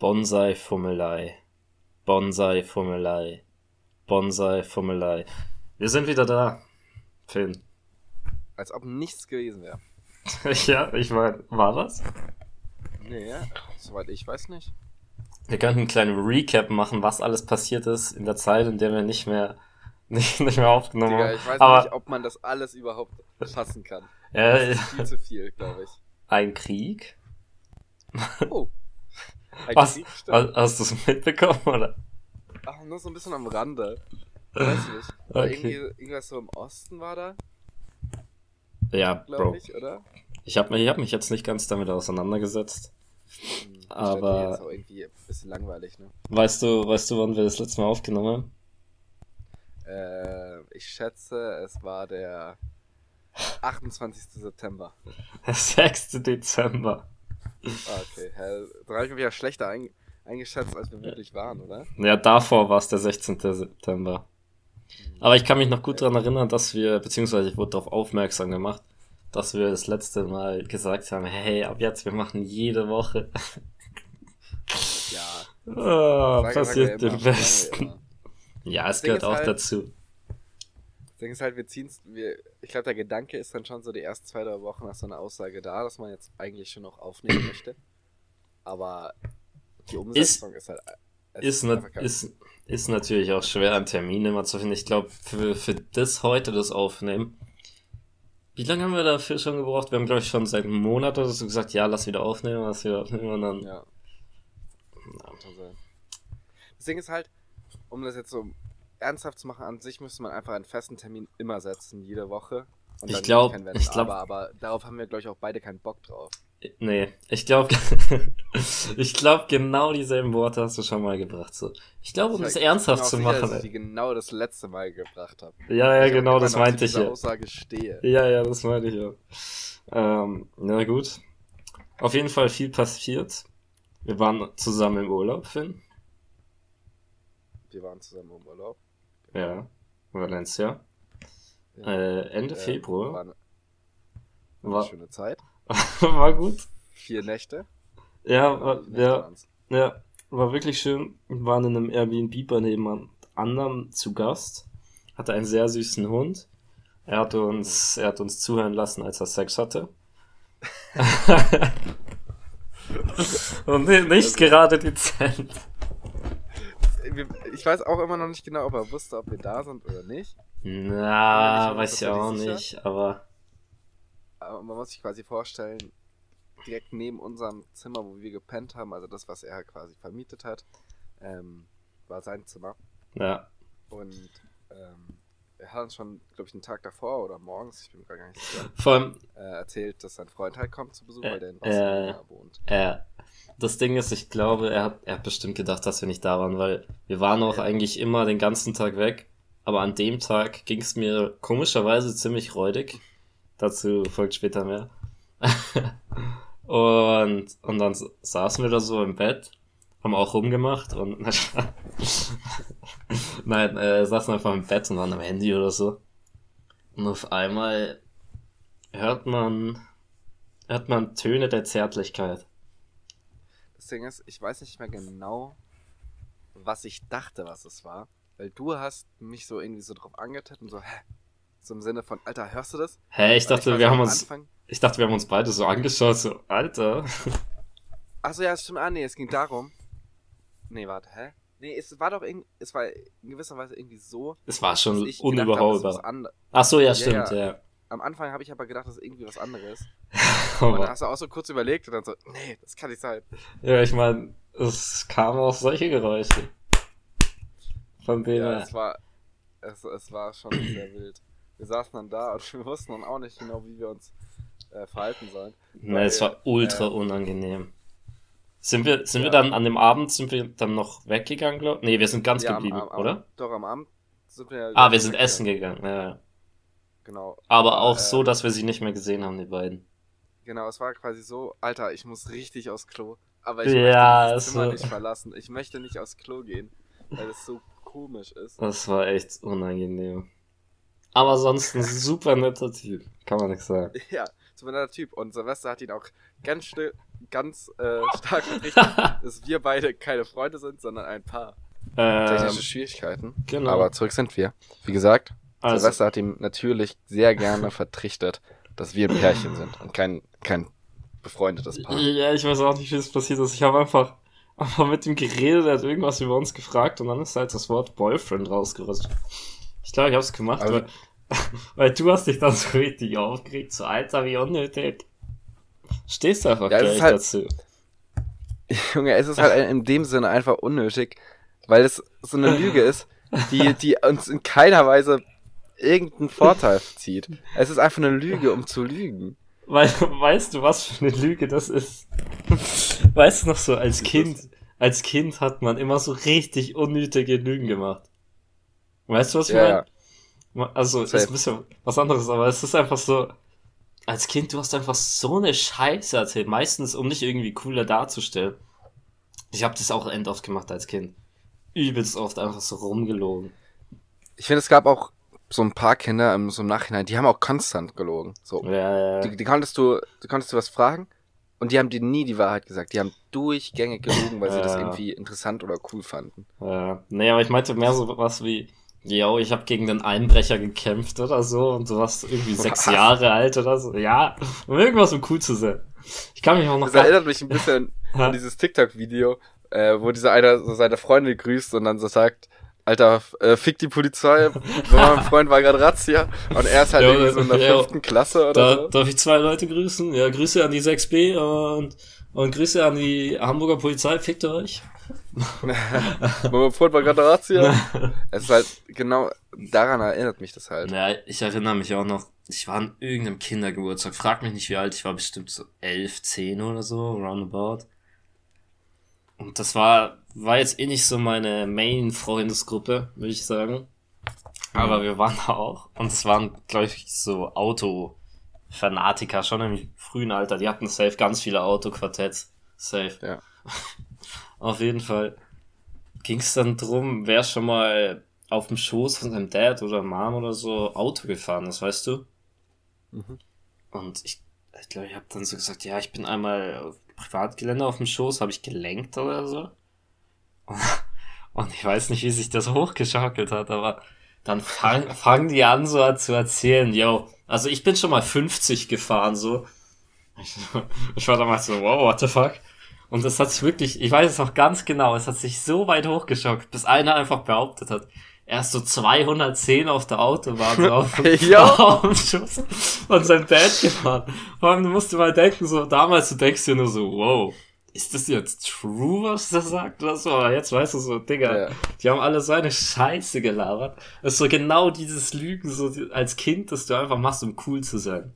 Bonsai-Fummelei. Bonsai-Fummelei. Bonsai-Fummelei. Wir sind wieder da, Finn. Als ob nichts gewesen wäre. ja, ich meine, war was? Nee, soweit ich weiß nicht. Wir könnten einen kleinen Recap machen, was alles passiert ist in der Zeit, in der wir nicht mehr, nicht, nicht mehr aufgenommen Digga, haben. ich weiß Aber nicht, ob man das alles überhaupt fassen kann. äh, Das ist viel zu viel, glaube ich. ein Krieg? Oh. Ein Was? Krieg, stimmt. Hast, hast du es mitbekommen, oder? Ach, nur so ein bisschen am Rande. Weiß nicht. Okay. irgendwie, irgendwas so im Osten war da, Ja, Bro. ich, oder? Ich habe mich, ich hab mich jetzt nicht ganz damit auseinandergesetzt. Hm, Aber- Jetzt auch irgendwie ein bisschen langweilig, ne? Weißt du, weißt du, wann wir das letzte Mal aufgenommen haben? Äh, ich schätze, es war der 28. September. Der 6. Dezember. Ah, okay. Hä, Da habe ich mich ja schlechter ein, eingeschätzt, als wir wirklich waren, oder? Ja, davor war es der 16. September. Aber ich kann mich noch gut daran erinnern, dass wir, beziehungsweise ich wurde darauf aufmerksam gemacht, dass wir das letzte Mal gesagt haben, hey, ab jetzt, wir machen jede Woche. Ja. Oh, passiert dem Besten. Ja, es gehört auch halt- dazu. Das Ding ist halt, wir ziehen's, wir, ich glaube, der Gedanke ist dann schon so die ersten zwei, drei Wochen nach so einer Aussage da, dass man jetzt eigentlich schon noch aufnehmen möchte. Aber die Umsetzung ist, halt. Ist, nat einfach kein- ist, ist natürlich auch schwer, einen Termin immer zu finden. Ich glaube, für, für das heute, das Aufnehmen. Wie lange haben wir dafür schon gebraucht? Wir haben, glaube ich, schon seit einem Monat oder so gesagt, ja, lass wieder aufnehmen, lass wieder aufnehmen und dann. Ja. Das Ding ist halt, um das jetzt so ernsthaft zu machen, an sich müsste man einfach einen festen Termin immer setzen, jede Woche. Und Ich dann glaub- kein Wenn, ich glaub- aber, aber darauf haben wir, glaube ich, auch beide keinen Bock drauf. Nee, ich glaube, ich glaube, genau dieselben Worte hast du schon mal gebracht. So. Ich glaube, um bin ernsthaft zu sicher, machen. dass ich die genau das letzte Mal gebracht habe. Ja, ja, Ich genau, das meinte ich ja. Aussage stehe. Ja, ja, das meinte ich ja. Ähm, na gut. Auf jeden Fall viel passiert. Wir waren zusammen im Urlaub, Finn. Wir waren zusammen im Urlaub. Ja. Valencia. Ja. Äh, Ende Äh, Februar. War eine, war War, schöne Zeit. war gut. Vier Nächte. Ja, war, ja, ja, war wirklich schön. Wir waren in einem Airbnb bei jemand anderem zu Gast. Hatte einen sehr süßen Hund. Er hat uns, er hat uns zuhören lassen, als er Sex hatte. Und ni- nicht gerade dezent. Ich weiß auch immer noch nicht genau, ob er wusste, ob wir da sind oder nicht. Na, weiß ich auch nicht, aber Aber man muss sich quasi vorstellen, direkt neben unserem Zimmer, wo wir gepennt haben, also das, was er quasi vermietet hat, ähm, war sein Zimmer. ja. Und ähm, er hat uns schon, glaube ich, einen Tag davor oder morgens, ich bin mir gar nicht sicher, allem, äh, erzählt, dass sein Freund halt kommt zu Besuch, Äh, weil der in äh, Barcelona wohnt. äh, das Ding ist, ich glaube, er hat, er hat bestimmt gedacht, dass wir nicht da waren, weil wir waren auch eigentlich immer den ganzen Tag weg. Aber an dem Tag ging es mir komischerweise ziemlich räudig. Dazu folgt später mehr. und, und dann saßen wir da so im Bett, haben auch rumgemacht und nein, äh, saßen einfach im Bett und waren am Handy oder so. Und auf einmal hört man, hört man Töne der Zärtlichkeit. Ding ist, ich weiß nicht mehr genau, was ich dachte, was es war. Weil du hast mich so irgendwie so drauf angetippt und so, hä? So im Sinne von, Alter, hörst du das? Hä, ich dachte, war wir haben uns, Anfang, ich dachte, wir haben uns beide so angeschaut, so, Alter. Achso, ja, stimmt. Ah, nee, es ging darum. Nee, warte, hä? Nee, es war doch irgendwie, es war in gewisser Weise irgendwie so, Es war schon ich unüberholbar. Ach so, ja, Ja, stimmt, ja. ja. Am Anfang habe ich aber gedacht, das ist irgendwie was anderes. Und dann hast du auch so kurz überlegt und dann so, nee, das kann nicht sein. ja, ich meine, es kamen auch solche Geräusche. Von denen Ja, es war, es, es war schon sehr wild. Wir saßen dann da und wir wussten dann auch nicht genau, wie wir uns äh, verhalten sollen. Ne, es war ultra äh, unangenehm. Sind wir, sind wir Ja. dann an dem Abend, sind wir dann noch weggegangen, glaub? Nee, wir sind ganz Ja, geblieben, am, am, oder? Doch, am Abend sind wir Ah, wir sind essen gegangen, ja. Genau. Aber auch äh, so, dass wir sie nicht mehr gesehen haben, die beiden. Genau, es war quasi so, Alter, ich muss richtig aufs Klo. Aber ich Ja, möchte das Zimmer so- nicht verlassen. Ich möchte nicht aufs Klo gehen, weil es so komisch ist. Das war echt unangenehm. Aber sonst ein super netter Typ, kann man nichts sagen. Ja, ein netter Typ. Und Silvester hat ihn auch ganz still ganz äh, stark vertreten, dass wir beide keine Freunde sind, sondern ein Paar. Ähm, Technische Schwierigkeiten. Genau. Aber zurück sind wir. Wie gesagt, also. Silvester hat ihm natürlich sehr gerne vertrichtert, dass wir ein Pärchen sind und kein, kein befreundetes Paar. Ja, ich weiß auch nicht, wie es passiert ist. Ich habe einfach, einfach mit ihm geredet, er hat irgendwas über uns gefragt und dann ist halt das Wort Boyfriend rausgerutscht. Ich glaube, ich habe es gemacht, also, weil, weil du hast dich dann so richtig aufgeregt, so Alter, wie unnötig. Stehst du einfach ja, gleich halt, dazu. Junge, es ist halt in dem Sinne einfach unnötig, weil es so eine Lüge ist, die, die uns in keiner Weise irgendeinen Vorteil zieht. Es ist einfach eine Lüge, um zu lügen. Weil, weißt du, was für eine Lüge das ist? Weißt du noch so, als Kind, als Kind hat man immer so richtig unnötige Lügen gemacht. Weißt du, was ich ja, meine? Also, Safe. ist ein bisschen was anderes, aber es ist einfach so, als Kind, du hast einfach so eine Scheiße erzählt, meistens um nicht irgendwie cooler darzustellen. Ich habe das auch end oft gemacht als Kind. Übelst oft einfach so rumgelogen. Ich finde, es gab auch so ein paar Kinder im, so im Nachhinein, die haben auch konstant gelogen. So. Ja, ja. Die, die konntest du, du konntest du was fragen und die haben dir nie die Wahrheit gesagt. Die haben durchgängig gelogen, weil ja. sie das irgendwie interessant oder cool fanden. Ja. Nee, aber ich meinte mehr so was wie, yo, ich habe gegen den Einbrecher gekämpft oder so und du warst irgendwie sechs Jahre alt oder so. Ja, um irgendwas um cool zu sein. Ich kann mich auch noch. Das erinnert mich ein bisschen an dieses TikTok-Video, äh, wo dieser einer so seine Freundin grüßt und dann so sagt, Alter, äh, fick die Polizei, mein Freund war gerade Razzia und er ist halt ja, irgendwie so in der ja, fünften Klasse oder da, so. Darf ich zwei Leute grüßen? Ja, Grüße an die 6B und, und Grüße an die Hamburger Polizei, fickt euch. mein Freund war gerade Razzia. es ist halt, genau, daran erinnert mich das halt. Ja, ich erinnere mich auch noch, ich war an irgendeinem Kindergeburtstag, frag mich nicht wie alt, ich war bestimmt so elf, zehn oder so, roundabout. Und das war, war jetzt eh nicht so meine Main-Freundesgruppe, würde ich sagen. Aber mhm. wir waren da auch. Und es waren, glaube ich, so Auto-Fanatiker schon im frühen Alter. Die hatten safe ganz viele Autoquartetts. Safe. Ja. Auf jeden Fall ging es dann drum, wer schon mal auf dem Schoß von seinem Dad oder Mom oder so Auto gefahren ist, weißt du? Mhm. Und ich, ich glaube, ich habe dann so gesagt, ja, ich bin einmal Privatgelände auf dem Schoß, habe ich gelenkt oder so. Und ich weiß nicht, wie sich das hochgeschaukelt hat, aber dann fangen fang die an so zu erzählen, yo, also ich bin schon mal 50 gefahren, so. Ich, ich war damals so, wow, what the fuck? Und das hat sich wirklich, ich weiß es noch ganz genau, es hat sich so weit hochgeschaukelt, bis einer einfach behauptet hat, er ist so 210 auf der Autobahn so auf, ja. auf dem Schuss von seinem Dad gefahren. Vor allem, du musst dir mal denken, so damals, du denkst dir nur so, wow, ist das jetzt true, was der sagt oder so? Aber jetzt weißt du so, Digga, ja. die haben alle so eine Scheiße gelabert. Das ist so genau dieses Lügen, so als Kind, dass du einfach machst, um cool zu sein.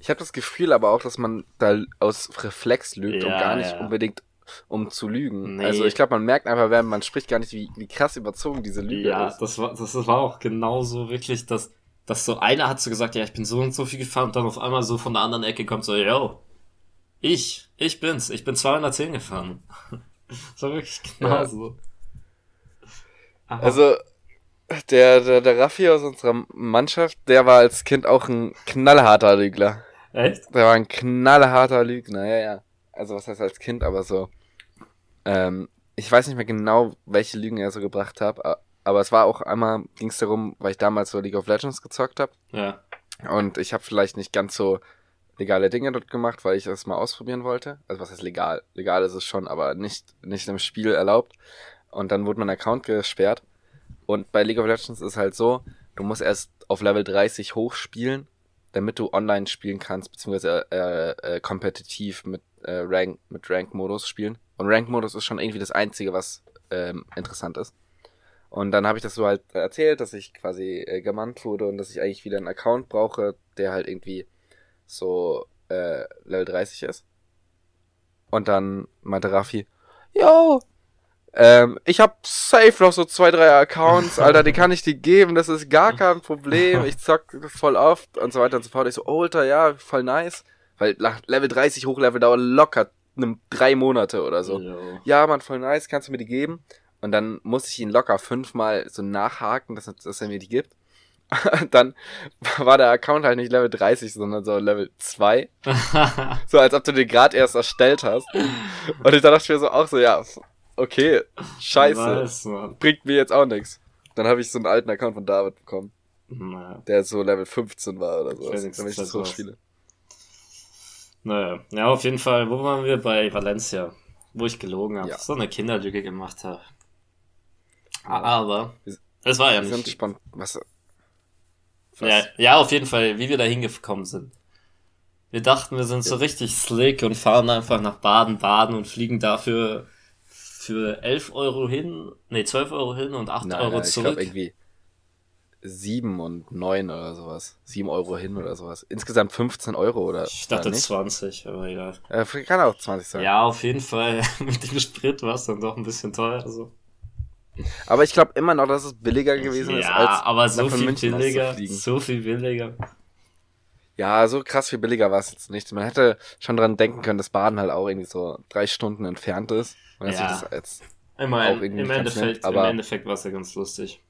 Ich habe das Gefühl aber auch, dass man da aus Reflex lügt ja, und gar nicht ja. unbedingt um zu lügen. Nee. Also ich glaube, man merkt einfach, wenn man spricht gar nicht, wie, wie krass überzogen diese Lüge ja, ist. Ja, das war, das war auch genauso wirklich, dass, dass so einer hat so gesagt, ja, ich bin so und so viel gefahren und dann auf einmal so von der anderen Ecke kommt so, yo, ich, ich bin's, ich bin 210 gefahren. das war wirklich genauso. Ja. Also, der, der, der Raffi aus unserer Mannschaft, der war als Kind auch ein knallharter Lügner. Echt? Der war ein knallharter Lügner, ja, ja. Also was heißt als Kind, aber so ähm, ich weiß nicht mehr genau, welche Lügen er so gebracht hat, aber es war auch einmal, ging es darum, weil ich damals so League of Legends gezockt habe. Ja. Und ich habe vielleicht nicht ganz so legale Dinge dort gemacht, weil ich das mal ausprobieren wollte. Also was heißt legal? Legal ist es schon, aber nicht, nicht im Spiel erlaubt. Und dann wurde mein Account gesperrt. Und bei League of Legends ist halt so, du musst erst auf Level 30 hochspielen, damit du online spielen kannst, beziehungsweise äh, äh, kompetitiv mit äh, Rank, mit Rank-Modus spielen. Und Rank-Modus ist schon irgendwie das Einzige, was ähm, interessant ist. Und dann habe ich das so halt erzählt, dass ich quasi äh, gemannt wurde und dass ich eigentlich wieder einen Account brauche, der halt irgendwie so äh, Level 30 ist. Und dann meinte Raffi, yo, ähm, ich hab safe noch so zwei, drei Accounts, Alter, die kann ich dir geben, das ist gar kein Problem, ich zock voll oft und so weiter und so fort. Ich so, Alter, ja, voll nice. Weil Level 30 Hochlevel dauert locker einem drei Monate oder so. Jo. Ja, man, voll nice, kannst du mir die geben? Und dann muss ich ihn locker fünfmal so nachhaken, dass, dass er mir die gibt. dann war der Account halt nicht Level 30, sondern so Level 2. so als ob du den gerade erst erstellt hast. Und ich dachte mir so auch so, ja, okay, scheiße. Weiß, bringt mir jetzt auch nichts. Dann habe ich so einen alten Account von David bekommen. Naja. Der so Level 15 war oder so. Damit ich das so spiele. Naja, ja, auf jeden Fall, wo waren wir? Bei Valencia, wo ich gelogen habe. Ja. So eine Kinderlüge gemacht habe. Aber es war ja nicht. Sind spannend. Was, was? Ja, ja, auf jeden Fall, wie wir da hingekommen sind. Wir dachten, wir sind so richtig slick und fahren einfach nach Baden-Baden und fliegen dafür für 11 Euro hin, nee, 12 Euro hin und 8 nein, Euro nein, zurück. Ich glaube irgendwie 7 und 9 oder sowas. 7 Euro hin oder sowas. Insgesamt 15 Euro oder Ich dachte oder 20, aber egal. Äh, kann auch 20 sein. Ja, auf jeden Fall. Mit dem Sprit war es dann doch ein bisschen teuer. Also. Aber ich glaube immer noch, dass es billiger gewesen ja, ist, als aber so viel München billiger, so viel billiger. Ja, so krass viel billiger war es jetzt nicht. Man hätte schon dran denken können, dass Baden halt auch irgendwie so drei Stunden entfernt ist. Und ja. das als Immerhin, im, Endeffekt, aber im Endeffekt war es ja ganz lustig.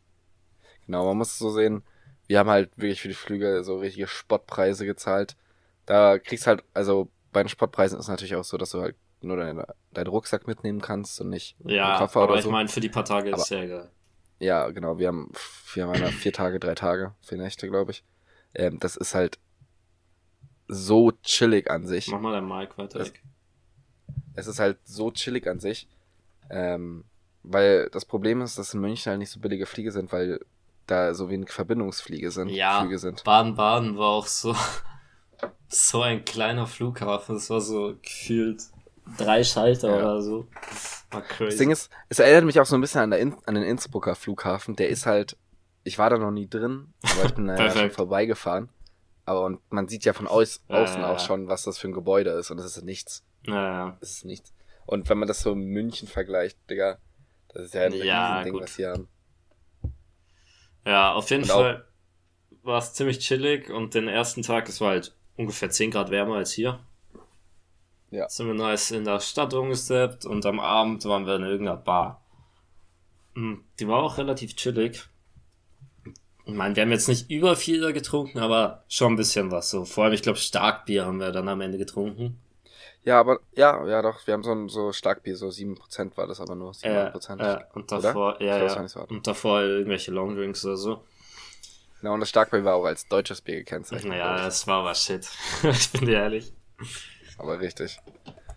Genau, man muss es so sehen. Wir haben halt wirklich für die Flüge so richtige Spottpreise gezahlt. Da kriegst halt, also bei den Spottpreisen ist es natürlich auch so, dass du halt nur deinen, deinen Rucksack mitnehmen kannst und nicht ja, Koffer aber oder ich so. meine, für die paar Tage aber, ist ja egal. Ja, genau. Wir haben, wir haben vier Tage, drei Tage, vier Nächte, glaube ich. Ähm, das ist halt so chillig an sich. Mach mal dein Mic weiter weg. Es ist halt so chillig an sich. Ähm, weil das Problem ist, dass in München halt nicht so billige Fliege sind, weil da so wenig Verbindungsfliege sind. Ja, Flüge sind. Baden-Baden war auch so, so ein kleiner Flughafen. Es war so gefühlt drei Schalter ja. oder so. War crazy. Das Ding ist, es erinnert mich auch so ein bisschen an, der In an den Innsbrucker Flughafen. Der ist halt, ich war da noch nie drin, aber ich bin da ja schon vorbeigefahren. Aber und man sieht ja von aus, außen ja, auch schon, was das für ein Gebäude ist. Und es ist nichts. Ja, ja. Es ist nichts. Und wenn man das so mit München vergleicht, Digga, das ist ja ein ja, Ding, was sie haben. Ja, auf jeden und Fall war es ziemlich chillig und den ersten Tag, es war halt ungefähr 10 Grad wärmer als hier. Ja. Sind wir nice in der Stadt rumgesteppt und am Abend waren wir in irgendeiner Bar. Hm, die war auch relativ chillig. Ich meine, wir haben jetzt nicht über viel getrunken, aber schon ein bisschen was so. Vor allem, ich glaube, Starkbier haben wir dann am Ende getrunken. Ja, aber ja, ja doch, wir haben so ein so Starkbier, so 7% war das aber nur. 7%. Äh, äh, und davor, oder? ja, ja. So und davor irgendwelche Longdrinks oder so. Na, und das Starkbier war auch als deutsches Bier gekennzeichnet. Naja, das war aber shit. ich bin dir ehrlich. Aber richtig.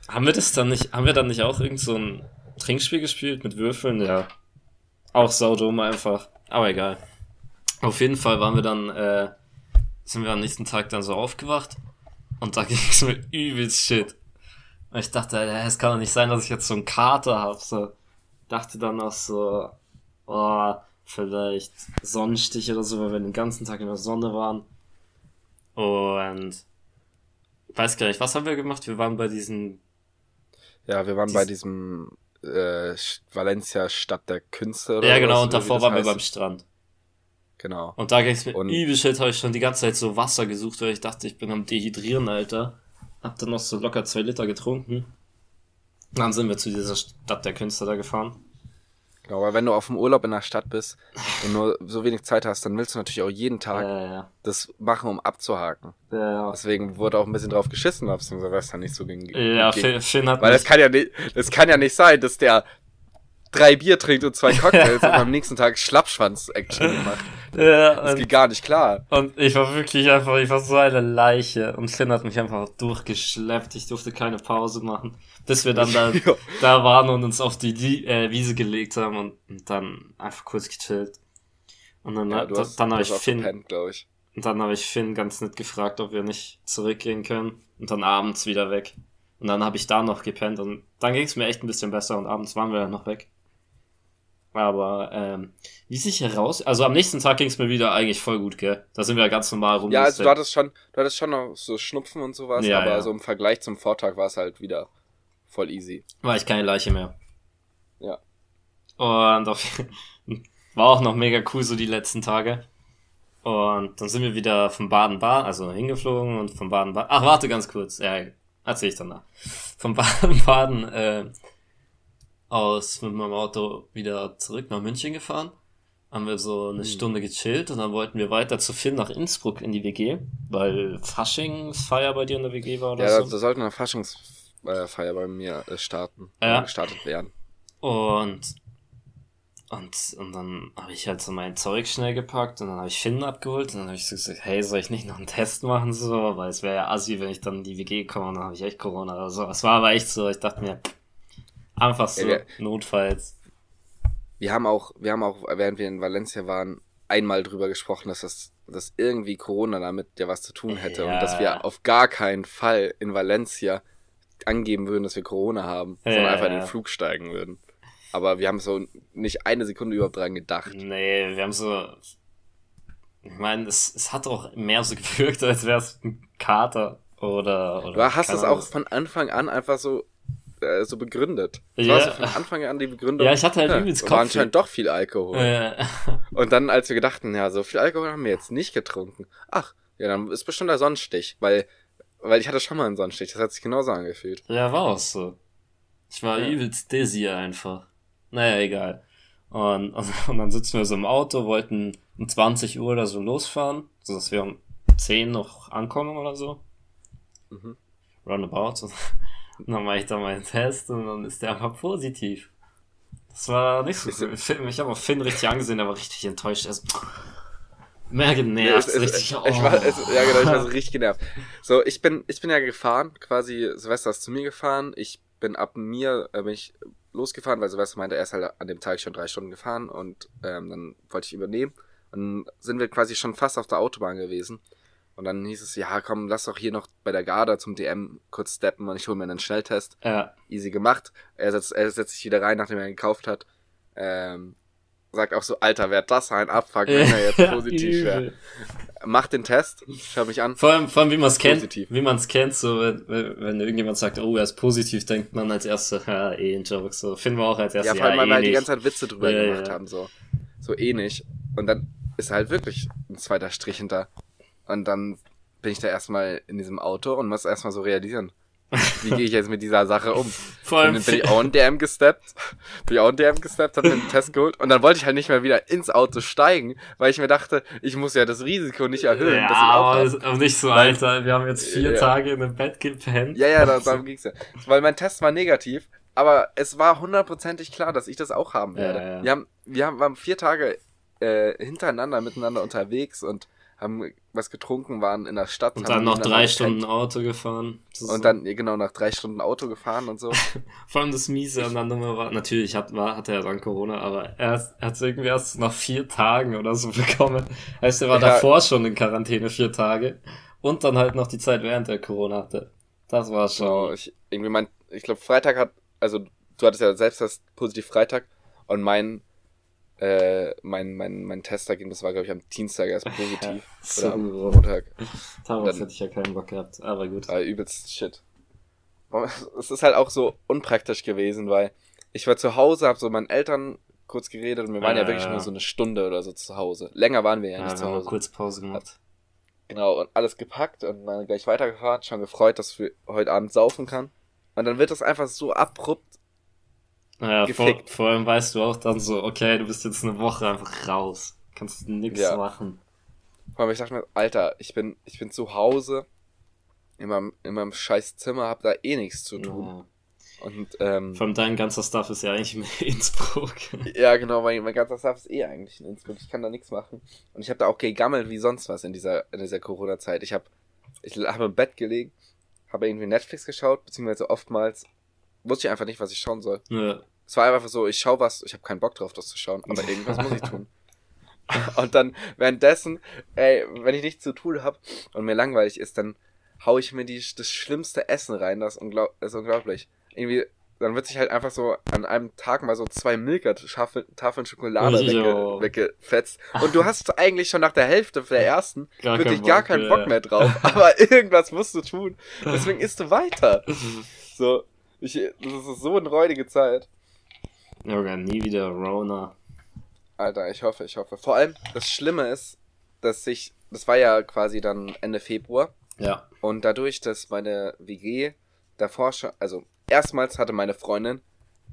Haben wir das dann nicht, haben wir dann nicht auch irgend so ein Trinkspiel gespielt mit Würfeln? Ja. Auch saudumm einfach. Aber egal. Auf jeden Fall waren wir dann, äh, sind wir am nächsten Tag dann so aufgewacht und da ging es mir übelst shit. Und ich dachte, es kann doch nicht sein, dass ich jetzt so einen Kater habe. So, dachte dann auch so, oh, vielleicht Sonnenstich oder so, weil wir den ganzen Tag in der Sonne waren. Und weiß gar nicht, was haben wir gemacht? Wir waren bei diesen. Ja, wir waren diesen, bei diesem äh, Valencia Stadt der Künste. Oder ja, genau, und davor waren heißt. wir beim Strand. Genau. Und da ging es mir übel shit, habe ich schon die ganze Zeit so Wasser gesucht, weil ich dachte, ich bin am Dehydrieren, Alter. Hab dann noch so locker zwei Liter getrunken. Dann sind wir zu dieser Stadt der Künste da gefahren. Genau, aber wenn du auf dem Urlaub in der Stadt bist und nur so wenig Zeit hast, dann willst du natürlich auch jeden Tag ja, ja. das machen, um abzuhaken. Ja, Deswegen wurde auch ein bisschen drauf geschissen, beziehungsweise was dann nicht so ging. Ja, Finn, Finn hat Weil das kann ja nicht, das kann ja nicht sein, dass der drei Bier trinkt und zwei Cocktails und am nächsten Tag Schlappschwanz-Action gemacht. Ja, das geht gar nicht klar. Und ich war wirklich einfach, ich war so eine Leiche und Finn hat mich einfach durchgeschleppt. Ich durfte keine Pause machen, bis wir dann da, da waren und uns auf die äh, Wiese gelegt haben und, und, dann einfach kurz gechillt. Und dann, ja, da, dann habe ich Finn, gepennt, ich. und dann habe ich Finn ganz nett gefragt, ob wir nicht zurückgehen können und dann abends wieder weg. Und dann habe ich da noch gepennt und dann ging es mir echt ein bisschen besser und abends waren wir dann noch weg. Aber ähm, wie sich heraus, also am nächsten Tag ging es mir wieder eigentlich voll gut, gell? Da sind wir ja ganz normal rum. Ja, also du hattest schon, du hattest schon noch so Schnupfen und sowas, ja, aber ja. so im Vergleich zum Vortag war es halt wieder voll easy. War ich keine Leiche mehr. Ja. Und auf, war auch noch mega cool so die letzten Tage. Und dann sind wir wieder vom Baden-Baden, also hingeflogen und vom Baden-Baden. Ach, warte ganz kurz. Ja, erzähl ich danach. Vom Baden-Baden äh, aus mit meinem Auto wieder zurück nach München gefahren. haben wir so eine hm. Stunde gechillt und dann wollten wir weiter zu Finn nach Innsbruck in die WG, weil Faschingsfeier bei dir in der WG war oder ja, so. Ja, da sollte eine Faschingsfeier bei mir äh, starten, ja. gestartet werden. Und und, und dann habe ich halt so mein Zeug schnell gepackt und dann habe ich Finn abgeholt und dann habe ich so gesagt, hey, soll ich nicht noch einen Test machen so, weil es wäre ja assi, wenn ich dann in die WG komme und dann habe ich echt Corona oder so. Es war aber echt so, ich dachte mir, einfach so, ja, wir, notfalls. Wir haben auch, wir haben auch, während wir in Valencia waren, einmal drüber gesprochen, dass das, dass irgendwie Corona damit ja was zu tun hätte ja. und dass wir auf gar keinen Fall in Valencia angeben würden, dass wir Corona haben, ja, sondern einfach in den Flug steigen würden. Aber wir haben so nicht eine Sekunde überhaupt dran gedacht. Nee, wir haben so. Ich meine, es, es hat auch mehr so gewirkt, als wäre es ein Kater oder. oder du hast es auch von Anfang an einfach so äh, so begründet. Das ja. war so von Anfang an die Begründung. Ja, ich hatte halt ja, übelst Kopf. War anscheinend doch viel Alkohol. Ja. Und dann, als wir gedachten, ja, so viel Alkohol haben wir jetzt nicht getrunken. Ach, ja, dann ist bestimmt der Sonnenstich, weil, weil ich hatte schon mal einen Sonnenstich, das hat sich genauso angefühlt. Ja, war auch so. Ich war ja. übelst dizzy einfach. Naja, egal. Und, und dann sitzen wir so im Auto, wollten um 20 Uhr oder so losfahren, sodass wir um 10 noch ankommen oder so. Mhm. Roundabout. Und dann mache ich da meinen Test und dann ist der einfach positiv. Das war nicht so cool. Ich habe auch Finn richtig angesehen, der war richtig enttäuscht. Also, mehr genervt, ja, es, richtig. Oh. Ich war, es, ja, genau, ich war so richtig genervt. So, ich bin, ich bin ja gefahren, quasi, Silvester ist zu mir gefahren. Ich bin ab mir, äh, bin ich losgefahren, weil Silvester meinte, er ist halt an dem Tag schon drei Stunden gefahren und ähm, dann wollte ich übernehmen. Und dann sind wir quasi schon fast auf der Autobahn gewesen. Und dann hieß es, ja, komm, lass doch hier noch bei der Garda zum DM kurz steppen und ich hole mir einen Schnelltest. Ja. Easy gemacht. Er setzt, er setzt sich wieder rein, nachdem er ihn gekauft hat. Ähm, sagt auch so, Alter, wäre das ein Abfuck, wenn er jetzt positiv wäre. Mach den Test, schau mich an. Vor allem, vor allem wie man es kennt, wie man es kennt, so wenn, wenn irgendjemand sagt, oh, er ist positiv, denkt man als erstes, ja, eh ein Joke, so finden wir auch als erstes. Ja, vor allem, ja, weil wir halt die ganze Zeit Witze drüber ja, gemacht ja. haben, so. So eh nicht. Und dann ist halt wirklich ein zweiter Strich hinter. Und dann bin ich da erstmal in diesem Auto und muss erstmal so realisieren. Wie gehe ich jetzt mit dieser Sache um? Vor allem bin ich auch in DM gesteppt, bin ich auch in DM gesteppt, hab mir einen Test geholt und dann wollte ich halt nicht mehr wieder ins Auto steigen, weil ich mir dachte, ich muss ja das Risiko nicht erhöhen, ja, auch aber nicht so, Alter. Wir haben jetzt vier ja. Tage in einem Bett gepennt. Ja, ja, darum, darum ging's ja. Weil mein Test war negativ, aber es war hundertprozentig klar, dass ich das auch haben werde. Ja, ja. Wir haben, wir haben, waren vier Tage äh, hintereinander miteinander unterwegs und haben was getrunken, waren in der Stadt. Und dann noch drei Stunden Auto gefahren. Und dann, genau, nach drei Stunden Auto gefahren und so. Vor allem das Miese an der Nummer war, natürlich hat, war, hatte er dann Corona, aber er, er hat es irgendwie erst nach vier Tagen oder so bekommen. Heißt, er war ja. davor schon in Quarantäne vier Tage. Und dann halt noch die Zeit, während er Corona hatte. Das war schon. Genau, ich, irgendwie mein, ich glaube, Freitag hat, also du hattest ja selbst das positiv Freitag und mein äh, mein, mein, mein Testergebnis war, glaube ich, am Dienstag erst positiv. So oder am Montag. Darauf hätte ich ja keinen Bock gehabt, aber gut. War übelst shit. Es ist halt auch so unpraktisch gewesen, weil ich war zu Hause, habe so meinen Eltern kurz geredet und wir waren ja, ja wirklich ja. nur so eine Stunde oder so zu Hause. Länger waren wir ja, ja nicht zu Hause. kurz Pause gemacht. Genau, und alles gepackt und dann gleich weitergefahren, schon gefreut, dass wir heute Abend saufen kann. Und dann wird das einfach so abrupt naja, vor, vor, allem weißt du auch dann so, okay, du bist jetzt eine Woche einfach raus. Kannst nichts ja. machen. Vor allem, ich dachte mir, Alter, ich bin, ich bin zu Hause in meinem, in meinem scheiß Zimmer, hab da eh nichts zu tun. Ja. Und, ähm, Vor allem dein ganzer Stuff ist ja eigentlich in Innsbruck. ja, genau, mein, mein ganzer Stuff ist eh eigentlich in Innsbruck. Ich kann da nichts machen. Und ich habe da auch gegammelt wie sonst was in dieser, in dieser Corona-Zeit. Ich habe ich hab im Bett gelegen, habe irgendwie Netflix geschaut, beziehungsweise oftmals wusste ich einfach nicht, was ich schauen soll. Ja. Es war einfach so, ich schau was, ich habe keinen Bock drauf, das zu schauen, aber irgendwas muss ich tun. Und dann währenddessen, ey, wenn ich nichts zu tun habe und mir langweilig ist, dann hau ich mir die, das schlimmste Essen rein, das, ist unglaublich. Irgendwie, dann wird sich halt einfach so an einem Tag mal so zwei Milka-Tafeln Schokolade wegge, weggefetzt. Und du hast eigentlich schon nach der Hälfte der ersten gar wirklich kein gar keinen Bock mehr drauf. Aber irgendwas musst du tun. Deswegen isst du weiter. So, ich, das ist so eine räudige Zeit. Ja, nie wieder Rona. Alter, ich hoffe, ich hoffe. Vor allem, das Schlimme ist, dass ich, das war ja quasi dann Ende Februar. Ja. Und dadurch, dass meine WG davor schon, also erstmals hatte meine Freundin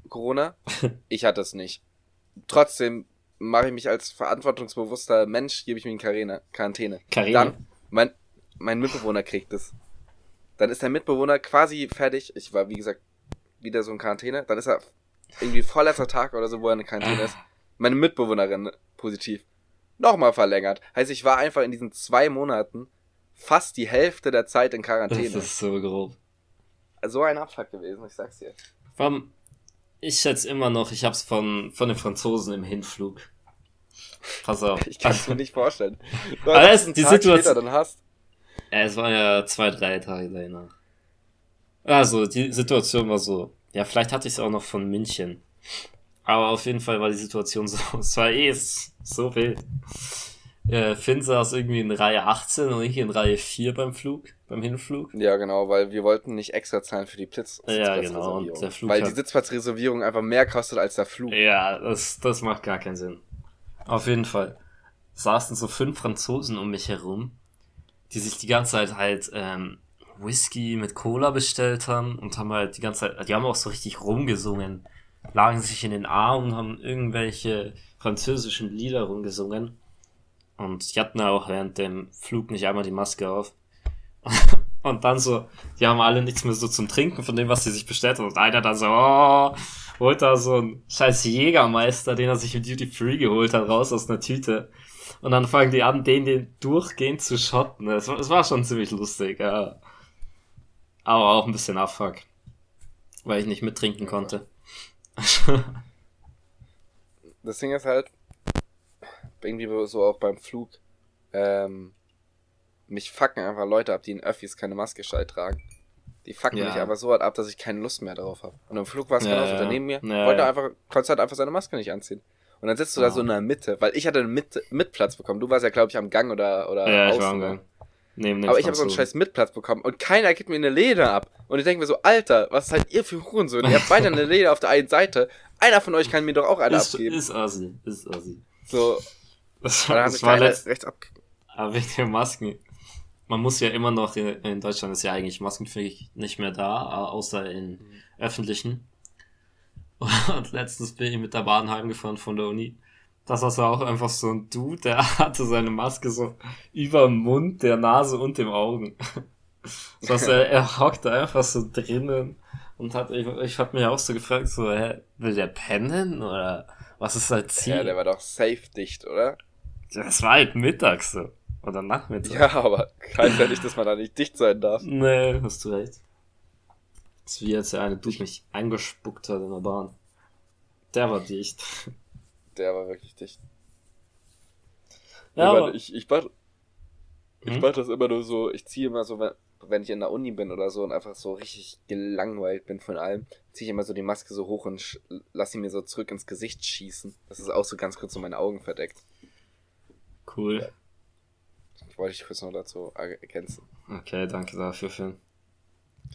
Corona, ich hatte es nicht. Trotzdem mache ich mich als verantwortungsbewusster Mensch, gebe ich mir in Quarantäne. Quarantäne. Dann, mein, mein Mitbewohner kriegt es. Dann ist der Mitbewohner quasi fertig. Ich war, wie gesagt, wieder so in Quarantäne. Dann ist er irgendwie vorletzter Tag oder so, wo er in Quarantäne ist. Meine Mitbewohnerin positiv. Nochmal verlängert. Heißt, ich war einfach in diesen zwei Monaten fast die Hälfte der Zeit in Quarantäne. Das ist so grob. So ein Abfuck gewesen, ich sag's dir. Warum? Ich schätze immer noch, ich hab's von, von den Franzosen im Hinflug. Pass auf. Ich kann's mir nicht vorstellen. Du Aber es, die Situation. Dann hast. Ja, es war ja zwei, drei Tage danach. Also, die Situation war so. Ja, vielleicht hatte ich es auch noch von München. Aber auf jeden Fall war die Situation so. Es war eh so wild. Äh, Finn saß irgendwie in Reihe 18 und ich in Reihe 4 beim Flug, beim Hinflug. Ja, genau, weil wir wollten nicht extra zahlen für die Blitz Ja, genau. Und der Flug weil die Sitzplatzreservierung einfach mehr kostet als der Flug. Ja, das, das macht gar keinen Sinn. Auf jeden Fall saßen so fünf Franzosen um mich herum, die sich die ganze Zeit halt ähm, Whisky mit Cola bestellt haben und haben halt die ganze Zeit, die haben auch so richtig rumgesungen, lagen sich in den Armen, haben irgendwelche französischen Lieder rumgesungen. Und die hatten auch während dem Flug nicht einmal die Maske auf. Und dann so, die haben alle nichts mehr so zum Trinken von dem, was sie sich bestellt haben. Und einer dann so, oh, holt da so ein scheiß Jägermeister, den er sich im Duty Free geholt hat, raus aus einer Tüte. Und dann fangen die an, den, den durchgehend zu schotten. Es war, schon ziemlich lustig, ja. Aber auch ein bisschen Abfuck. Weil ich nicht mittrinken konnte. das Ding ist halt, irgendwie so auch beim Flug, ähm, mich fucken einfach Leute ab, die in Öffis keine Maske gescheit tragen. Die fucken ja. mich aber so hart ab, dass ich keine Lust mehr darauf habe. Und im Flug war es ja, genauso. Ja. Neben mir ja, wollte einfach, konnte halt einfach seine Maske nicht anziehen. Und dann sitzt du da so in der Mitte, weil ich hatte einen Mit Mitplatz bekommen. Du warst ja, glaube ich, am Gang oder, oder Ja, ich war am Gang. Neben aber ich habe so einen scheiß Mitplatz bekommen und keiner gibt mir eine Leder ab. Und ich denke mir so, Alter, was seid ihr für Hurensöhne? Ihr habt beide eine Leder auf der einen Seite. Einer von euch kann mir doch auch eine ist, abgeben. Ist assi, ist assi. So. Das, war, das war letzt, rechts ab. Aber wegen der Masken. Man muss ja immer noch, in, in Deutschland ist ja eigentlich Maskenpflicht nicht mehr da, außer in mhm. öffentlichen. Und letztens bin ich mit der Bahn heimgefahren von der Uni. Das war auch einfach so ein Dude, der hatte seine Maske so über dem Mund, der Nase und dem Augen. Das heißt, er, er hockte einfach so drinnen und hat, ich, ich hab mich auch so gefragt, so, hä, will der pennen oder was ist sein Ziel? Ja, der war doch safe dicht, oder? Das war halt mittags so. Oder nachmittags. Ja, aber heißt ja nicht, dass man da nicht dicht sein darf. Nee, hast du recht. Das ist wie als der eine Dude mich eingespuckt hat in der Bahn. Der war dicht. Der war wirklich dicht. Ja, aber ich, ich mach, ich hm? mach das immer nur so, ich ziehe immer so, wenn ich in der Uni bin oder so und einfach so richtig gelangweilt bin von allem, ziehe ich immer so die Maske so hoch und lass sie mir so zurück ins Gesicht schießen. Das ist auch so ganz kurz so meine Augen verdeckt. Cool. Ich wollte ich kurz noch dazu ergänzen. Okay, danke dafür, Finn.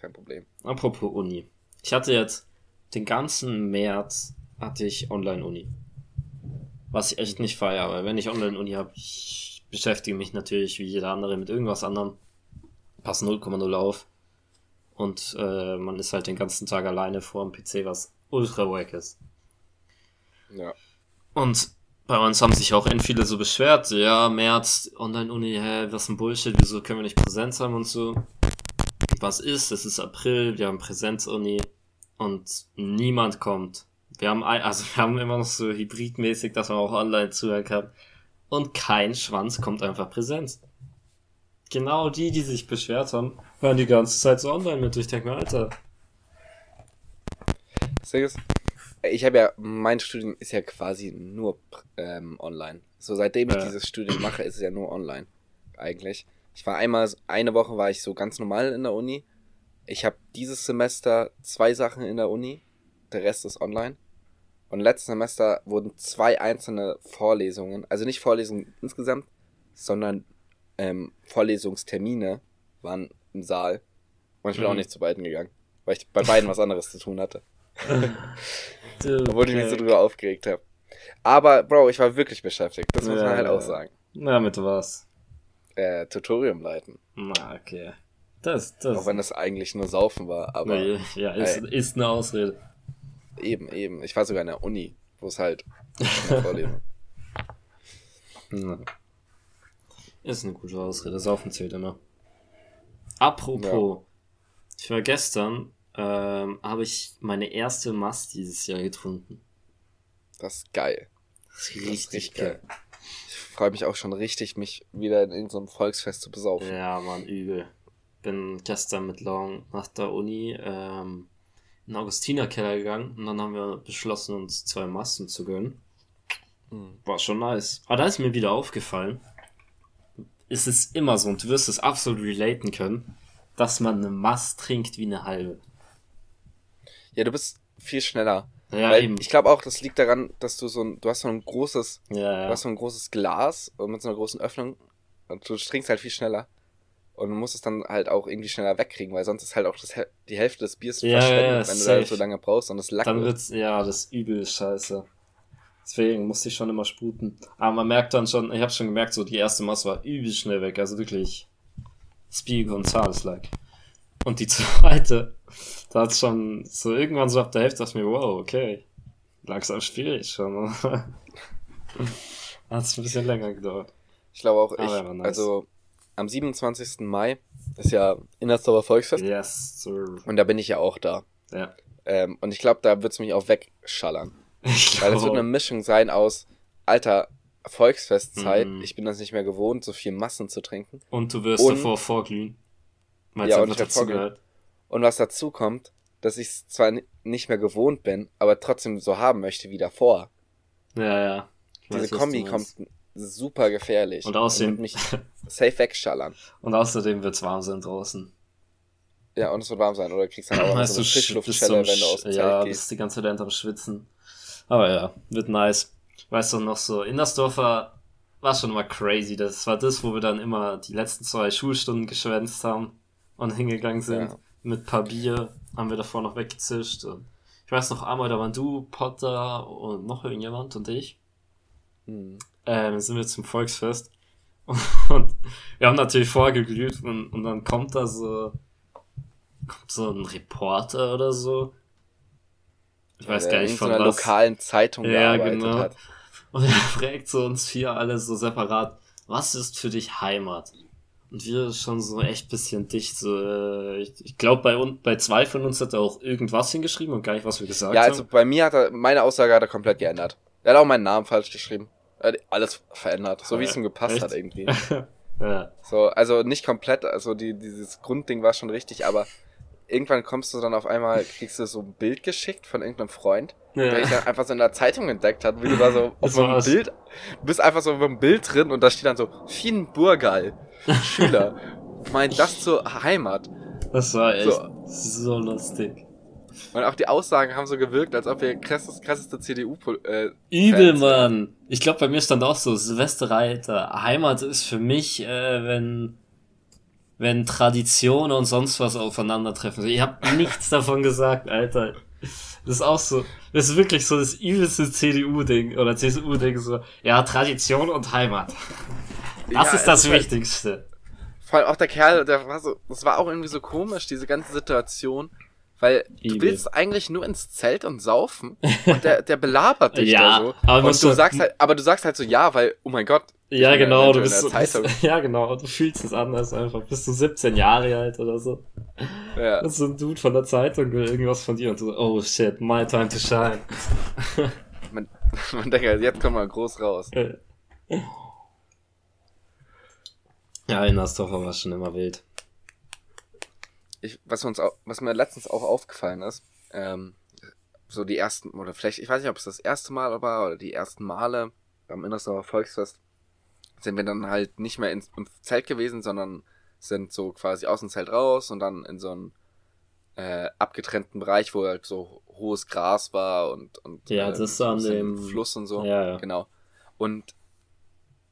Kein Problem. Apropos Uni. Ich hatte jetzt den ganzen März hatte ich Online-Uni. Was ich echt nicht feiere, weil wenn ich Online-Uni habe, ich beschäftige mich natürlich wie jeder andere mit irgendwas anderem. Pass 0,0 auf. Und äh, man ist halt den ganzen Tag alleine vor dem PC, was ultra wack ist. Ja. Und bei uns haben sich auch end viele so beschwert, ja, März, Online-Uni, hä, was ein Bullshit, wieso können wir nicht Präsenz haben und so. Was ist? Es ist April, wir haben Präsenz-Uni und niemand kommt. Wir haben, also wir haben immer noch so hybridmäßig, dass man auch online zuhören kann. Und kein Schwanz kommt einfach Präsenz. Genau die, die sich beschwert haben, hören die ganze Zeit so online mit. Ich denke mir, Alter. Ich habe ja, mein Studium ist ja quasi nur ähm, online. So seitdem ich ja. dieses Studium mache, ist es ja nur online. Eigentlich. Ich war einmal, eine Woche war ich so ganz normal in der Uni. Ich habe dieses Semester zwei Sachen in der Uni. Der Rest ist online. Und letztes Semester wurden zwei einzelne Vorlesungen, also nicht Vorlesungen insgesamt, sondern ähm, Vorlesungstermine waren im Saal. Und ich bin mhm. auch nicht zu beiden gegangen, weil ich bei beiden was anderes zu tun hatte. Obwohl ich mich so drüber aufgeregt habe. Aber, Bro, ich war wirklich beschäftigt. Das muss ja, man halt auch sagen. Na, mit was? Äh, Tutorium leiten. Na, okay. Das, das. Auch wenn das eigentlich nur Saufen war, aber. Ja, ist, ey, ist eine Ausrede. Eben, eben. Ich war sogar in der Uni, wo es halt Ja. Ist eine gute Ausrede. Saufen zählt immer. Apropos, ja. ich war gestern, ähm, habe ich meine erste Mast dieses Jahr getrunken. Das ist geil. Das ist richtig, das ist richtig geil. geil. Ich freue mich auch schon richtig, mich wieder in irgendeinem Volksfest zu besaufen. Ja, Mann, übel. Bin gestern mit Long nach der Uni ähm, in den Augustinerkeller gegangen und dann haben wir beschlossen, uns zwei Masten zu gönnen. Hm. War schon nice. Aber da ist mir wieder aufgefallen, ist es immer so, und du wirst es absolut relaten können, dass man eine Mast trinkt wie eine halbe. Ja, du bist viel schneller. Ja, Weil eben. Ich glaube auch, das liegt daran, dass du so ein, du hast so ein großes, ja, ja. du hast so ein großes Glas mit so einer großen Öffnung und du trinkst halt viel schneller. Und du musst es dann halt auch irgendwie schneller wegkriegen, weil sonst ist halt auch das, die Hälfte des Biers ja, verschwendet, ja, wenn safe. du da so lange brauchst und das Lack Dann wird's, ja, das ist übel scheiße. Deswegen musste ich schon immer sputen. Aber man merkt dann schon, ich habe schon gemerkt, so die erste Masse war übel schnell weg. Also wirklich Speedy Gonzales-like. Und die zweite, da hat schon so irgendwann so ab der Hälfte dachte ich mir, wow, okay. Langsam schwierig schon. hat es ein bisschen länger gedauert. Ich glaube auch, ich, nice. also am 27. Mai ist ja Innersdorfer Volksfest. Yes, sir. Und da bin ich ja auch da. Ja. Ähm, und ich glaube, da wird es mich auch wegschallern. Ich Weil es wird eine Mischung sein aus, alter, Volksfestzeit, mm. ich bin das nicht mehr gewohnt, so viel Massen zu trinken. Und du wirst und, davor vorglühen. Ja, und ich werde vorglühen. Und was dazu kommt, dass ich es zwar nicht mehr gewohnt bin, aber trotzdem so haben möchte wie davor. Ja, ja. Diese weiß, Kombi kommt super gefährlich. Und außerdem. Mich safe wegschallern. Und außerdem wird es warm sein draußen. Ja, und es wird warm sein, oder kriegst dann auch so eine Frischluftschelle, wenn du aus dem. Ja, bist die ganze Zeit am Schwitzen. Aber ja, wird nice. Weißt du noch so, Innersdorfer war schon mal crazy. Das war das, wo wir dann immer die letzten zwei Schulstunden geschwänzt haben und hingegangen sind. Ja. Mit paar Bier haben wir davor noch weggezischt. Und ich weiß noch einmal, da waren du, Potter und noch irgendjemand und ich. Mhm. Ähm, sind wir zum Volksfest. Und, wir haben natürlich vorgeglüht und, und dann kommt da so, kommt so ein Reporter oder so ich weiß gar nicht von was. lokalen Zeitung ja, genau. hat. Und er fragt so uns vier alle so separat, was ist für dich Heimat? Und wir schon so echt bisschen dicht, so, äh, ich, ich glaube bei uns, bei zwei von uns hat er auch irgendwas hingeschrieben und gar nicht, was wir gesagt haben. Ja, also bei mir hat er, meine Aussage hat er komplett geändert. Er hat auch meinen Namen falsch geschrieben. Hat alles verändert, so wie es ihm gepasst echt? hat irgendwie. ja. So, also nicht komplett, also die, dieses Grundding war schon richtig, aber irgendwann kommst du dann auf einmal, kriegst du so ein Bild geschickt von irgendeinem Freund, ja. der ich dann einfach so in der Zeitung entdeckt hat, wie du da so auf so einem Bild, bist einfach so auf einem Bild drin und da steht dann so, Finn Burgal, Schüler, meint das zur Heimat. Das war echt so, so lustig. Und auch die Aussagen haben so gewirkt, als ob wir krasses, krasseste CDU. Äh, Übel, Mann. Ich glaube, bei mir stand auch so, Silvesterreiter. Heimat ist für mich, äh, wenn wenn Tradition und sonst was aufeinandertreffen. Ich habe nichts davon gesagt, Alter. Das ist auch so, das ist wirklich so das übelste CDU-Ding oder CSU-Ding, so, ja, Tradition und Heimat. Das ja, ist das halt Wichtigste. Halt, vor allem auch der Kerl, der war so, das war auch irgendwie so komisch, diese ganze Situation. Weil du willst eigentlich nur ins Zelt und saufen und der, der belabert dich ja, da so. Aber und du sagst halt, aber du sagst halt so ja, weil, oh mein Gott. Ja, genau, du bist so, bist, ja, genau, du fühlst es anders einfach. Bist du 17 Jahre alt oder so. Ja. Das ist so ein Dude von der Zeitung will irgendwas von dir und so, oh shit, my time to shine. man, man denkt halt, jetzt kommt mal groß raus. Ja, in Astorfer war schon immer wild ich, was uns auch, was mir letztens auch aufgefallen ist, ähm, so die ersten, oder vielleicht, ich weiß nicht, ob es das erste Mal war oder die ersten Male beim Innersdorfer Volksfest, sind wir dann halt nicht mehr ins, im Zelt gewesen, sondern sind so quasi aus dem Zelt raus und dann in so einen äh, abgetrennten Bereich, wo halt so hohes Gras war und, und ja, das ist so an dem Fluss und so. Ja, ja. Genau. Und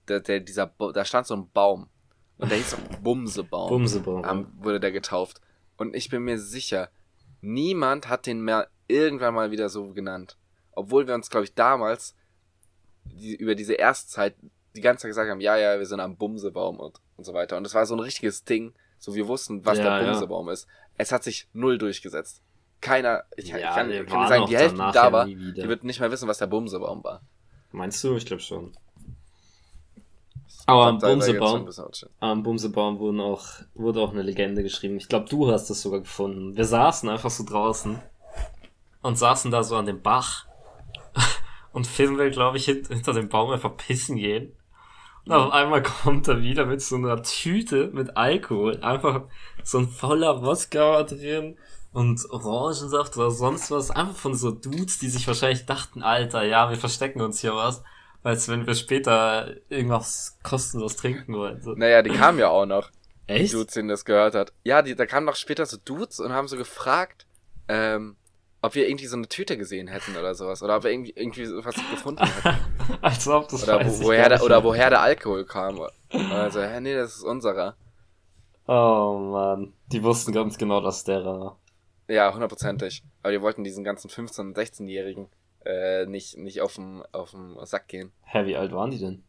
der, der, dieser, da stand so ein Baum. Und der hieß so Bumsebaum. Bumsebaum. Ähm, wurde der getauft. Und ich bin mir sicher, niemand hat den mehr irgendwann mal wieder so genannt. Obwohl wir uns, glaube ich, damals die, über diese Erstzeit die ganze Zeit gesagt haben, ja, ja, wir sind am Bumsebaum und, und so weiter. Und es war so ein richtiges Ding. So, wir wussten, was ja, der Bumsebaum ja. ist. Es hat sich null durchgesetzt. Keiner, ich, ja, ich kann, ich kann sagen, die Hälfte, die da war, die wird nicht mehr wissen, was der Bumsebaum war. Meinst du? Ich glaube schon. Aber am Bumsebaum, am Bumsebaum wurden auch, wurde auch eine Legende geschrieben. Ich glaube, du hast das sogar gefunden. Wir saßen einfach so draußen und saßen da so an dem Bach und Finn will, glaube ich, hinter dem Baum einfach pissen gehen. Und auf einmal kommt er wieder mit so einer Tüte mit Alkohol. Einfach so ein voller Wodka drin und Orangensaft oder sonst was. Einfach von so Dudes, die sich wahrscheinlich dachten, Alter, ja, wir verstecken uns hier was. Als wenn wir später irgendwas kostenlos trinken wollen. So. Naja, die kamen ja auch noch. Echt? Die Dudes, denen das gehört hat. Ja, die, da kamen noch später so Dudes und haben so gefragt, ähm, ob wir irgendwie so eine Tüte gesehen hätten oder sowas. Oder ob wir irgendwie, irgendwie was gefunden hätten. Als ob das oder, wo, woher der, oder woher der Alkohol kam. Also, hä, nee, das ist unserer. Oh man, die wussten ganz genau, dass der war. Ja, hundertprozentig. Aber die wollten diesen ganzen 15- und 16-Jährigen äh, nicht, nicht auf den auf Sack gehen. Hä, wie alt waren die denn?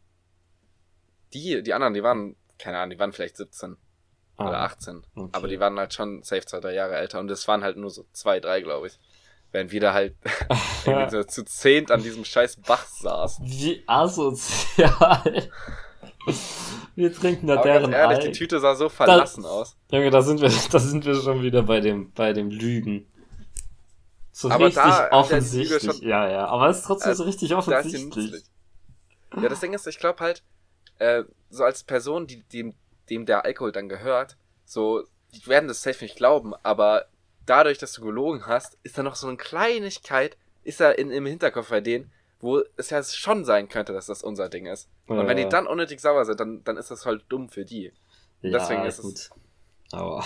Die, die anderen, die waren, keine Ahnung, die waren vielleicht 17 ah, oder 18. Okay. Aber die waren halt schon safe zwei, drei Jahre älter und es waren halt nur so zwei, drei, glaube ich. Während wir da halt so zu zehnt an diesem scheiß Bach saßen. Wie asozial. Wir trinken da Aber deren ganz ehrlich, Ei. die Tüte sah so verlassen da, aus. Junge, da sind wir, da sind wir schon wieder bei dem, bei dem Lügen. So aber richtig da, offensichtlich. Schon, ja, ja, aber es ist trotzdem also, so richtig offensichtlich. Ja, das Ding ist, ich glaube halt, äh, so als Person, die, dem, dem der Alkohol dann gehört, so, die werden das safe nicht glauben, aber dadurch, dass du gelogen hast, ist da noch so eine Kleinigkeit, ist da in, im Hinterkopf bei denen, wo es ja schon sein könnte, dass das unser Ding ist. Und ja. wenn die dann unnötig sauer sind, dann, dann ist das halt dumm für die. Ja, Deswegen ist gut. es. Aber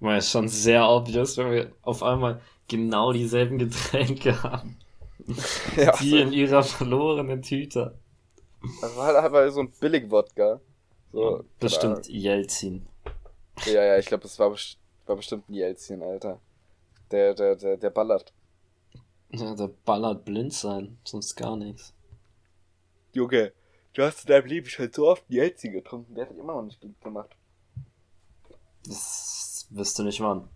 man ist schon sehr obvious, wenn wir auf einmal genau dieselben Getränke haben. Ja, die in ihrer verlorenen Tüte. Das war halt einfach so ein Billig-Wodka. So, bestimmt Jelzin. Ja, ja, ich glaube, das war, war bestimmt ein Jelzin, Alter. Der, der, der, der ballert. Ja, der ballert blind sein, sonst gar nichts. Junge, du hast in deinem Leben schon so oft Jelzin getrunken, der hat immer noch nicht blind gemacht. Das wirst du nicht wann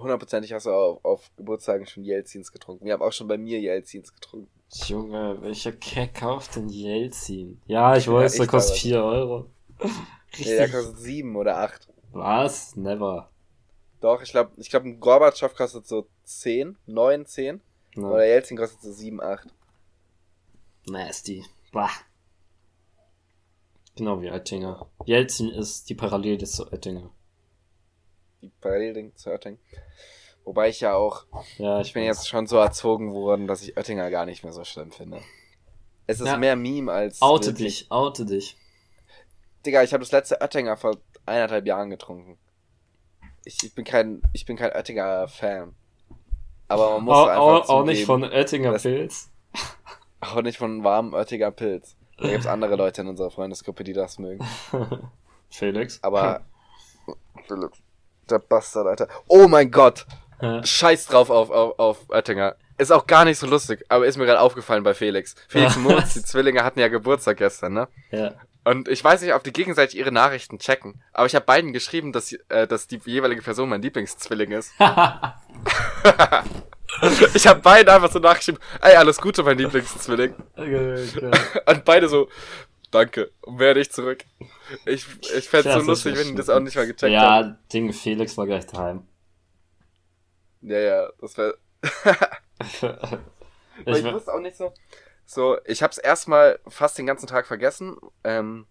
hundertprozentig hast du auf, auf Geburtstagen schon Jelzins getrunken. Wir haben auch schon bei mir Jelzins getrunken. Junge, welcher Keck kauft denn Jelzin? Ja, ich weiß, ja, der kostet 4 Euro. Nee, der kostet 7 oder 8. Was? Never. Doch, ich glaube, ich glaub, ein Gorbatschow kostet so 10, 9, 10. No. Oder Jelzin kostet so 7, 8. Nasty. Bah. Genau wie Oettinger. Jelzin ist die Parallele zu Oettinger die Parallelding zu Oettinger. Wobei ich ja auch, ja, ich bin jetzt schon so erzogen worden, dass ich Oettinger gar nicht mehr so schlimm finde. Es ist ja. mehr Meme als. Oute wirklich. dich, oute dich. Digga, ich habe das letzte Oettinger vor eineinhalb Jahren getrunken. Ich, ich bin kein, ich bin kein Oettinger-Fan. Aber man muss auch, einfach auch, auch nicht von Oettinger Pilz. Auch nicht von warmem Oettinger Pilz. Da gibt's andere Leute in unserer Freundesgruppe, die das mögen. Felix. Aber Felix. Der Bastard, Alter. Oh mein Gott. Ja. Scheiß drauf auf, auf, auf Oettinger. Ist auch gar nicht so lustig, aber ist mir gerade aufgefallen bei Felix. Felix und Moritz, die Zwillinge hatten ja Geburtstag gestern, ne? Ja. Und ich weiß nicht, ob die gegenseitig ihre Nachrichten checken, aber ich habe beiden geschrieben, dass, äh, dass die jeweilige Person mein Lieblingszwilling ist. ich habe beiden einfach so nachgeschrieben, ey, alles Gute, mein Lieblingszwilling. Okay, okay. Und beide so, danke, und werde ich zurück. Ich, ich fände es so lustig, wenn die das auch nicht mal gecheckt ja, haben. Ja, Ding, Felix war gleich daheim. Ja, ja, das wäre. ich, ich wusste auch nicht so. So, ich hab's erstmal fast den ganzen Tag vergessen, ähm,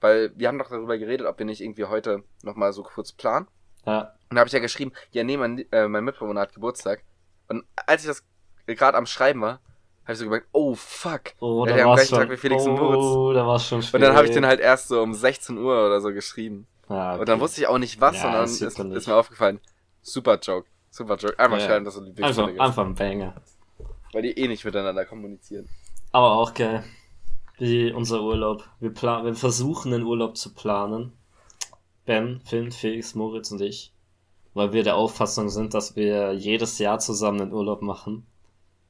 weil wir haben doch darüber geredet, ob wir nicht irgendwie heute nochmal so kurz planen. Ja. Und da habe ich ja geschrieben, ja, nee, mein, äh, mein Mitbewohner hat Geburtstag. Und als ich das gerade am Schreiben war, habe ich so gemerkt, oh fuck. Oh, ja, da am gleichen schon, Tag wie Felix oh, und Moritz. Oh, da war schon schwierig. Und dann habe ich den halt erst so um 16 Uhr oder so geschrieben. Ah, okay. Und dann wusste ich auch nicht was, ja, und dann ist, ist, mir aufgefallen, super Joke. Super Joke. Einfach ja, schreiben, dass du Lieblingsfolge einfach, einfach ein Banger. Weil die eh nicht miteinander kommunizieren. Aber auch geil. Wie unser Urlaub. Wir, plan wir versuchen den Urlaub zu planen. Ben, Finn, Felix, Moritz und ich. Weil wir der Auffassung sind, dass wir jedes Jahr zusammen den Urlaub machen.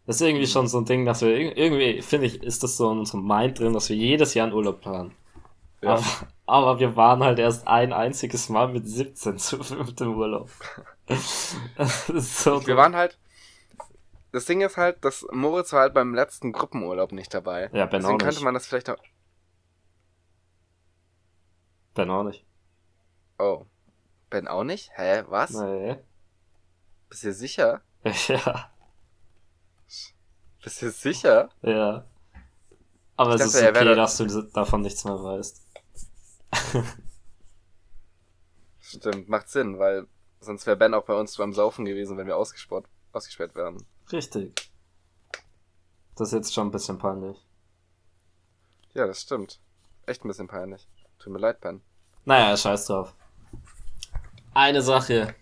Das ist irgendwie schon so ein Ding, dass wir irgendwie, finde ich, ist das so in unserem Mind drin, dass wir jedes Jahr einen Urlaub planen. Ja. Aber, aber wir waren halt erst ein einziges Mal mit 17 zu fünft im Urlaub. so wir waren halt. Das Ding ist halt, dass Moritz war halt beim letzten Gruppenurlaub nicht dabei. Ja, Ben Deswegen könnte man das vielleicht auch. Ben auch nicht. Oh. Ben auch nicht? Hä, was? Nee. Bist du sicher? Ja. Bist du sicher? Ja. Aber Ich es dachte, ist okay, dass du davon nichts mehr weißt. Stimmt, macht Sinn, weil sonst wäre Ben auch bei uns beim Saufen gewesen, wenn wir ausgesperrt, ausgesperrt wären. Richtig. Das ist jetzt schon ein bisschen peinlich. Ja, das stimmt. Echt ein bisschen peinlich. Tut mir leid, Ben. Naja, scheiß drauf. Eine Sache,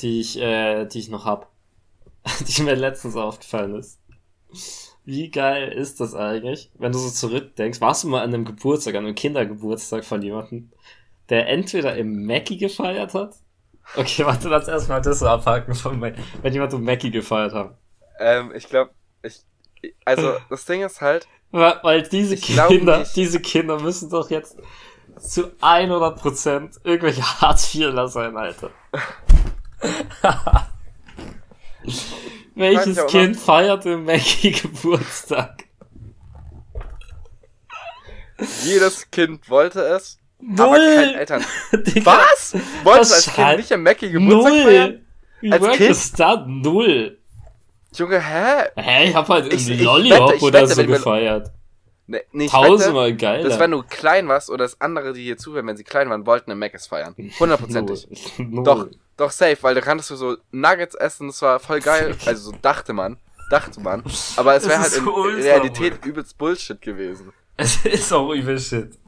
die ich, äh, die ich noch hab, die mir letztens aufgefallen ist. Wie geil ist das eigentlich, wenn du so zurückdenkst? Warst du mal an einem Geburtstag, an einem Kindergeburtstag von jemandem, der entweder im Mackie gefeiert hat? Okay, warte, lass erstmal das so abhaken von wenn jemand im Mackie gefeiert hat. Ähm, ich glaube, ich, also, das Ding ist halt, Weil, weil diese Kinder, nicht. diese Kinder müssen doch jetzt zu 100% irgendwelche Hartz-IVler sein, Alter. Welches ja Kind feiert im Mackie Geburtstag? jedes Kind wollte es, aber kein Null! Eltern. Digga, Was? Wolltest du als Kind nicht am Mackie Geburtstag feiern? Null! Wie Als work Kind? is that? Null! Junge, hä? Hä, ich hab halt Ich- ich Lollihop wette, oder wette, so gefeiert. Ne, nee, wette, Tausendmal geiler. das wenn du klein warst oder das andere, die hier zuhören, wenn sie klein waren, wollten im Mc's feiern. Hundertprozentig. Null. Null. Doch, doch safe, weil da kannst du so Nuggets essen, das war voll geil. Also so dachte man, dachte man. Aber es wäre halt in so Realität übelst Bullshit gewesen. Es ist auch übel Shit.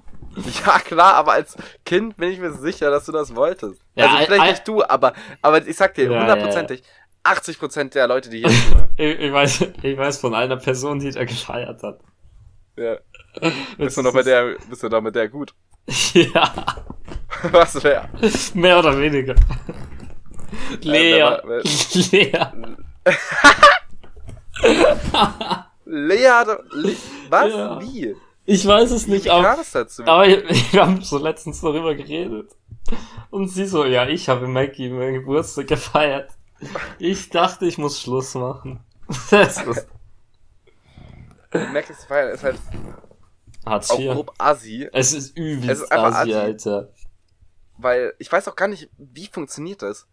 Ja klar, aber als Kind bin ich mir sicher, dass du das wolltest. Ja, also vielleicht ein- nicht du, aber, aber ich sag dir, Ja, hundertprozentig, 80% der Leute, die hier zuhören. Ich, ich, weiß, ich weiß von einer Person, die da gefeiert hat. Ja. Bist du noch bei der, bist du noch mit der gut? Ja, Was wer? mehr oder weniger. Lea. war- wer- Lea. Lea, hatte- Le was? Ja. Wie? Ich weiß es Wie nicht, kam aber, dazu? aber wir haben so letztens darüber geredet. Und sie so, ja, ich habe Maggie meinen Geburtstag gefeiert. Ich dachte, ich muss Schluss machen. Das ist Max Feiern ist halt Hartz auch grob assi, Es ist übelst Es ist assi, assi. Alter. weil ich weiß auch gar nicht, wie funktioniert das.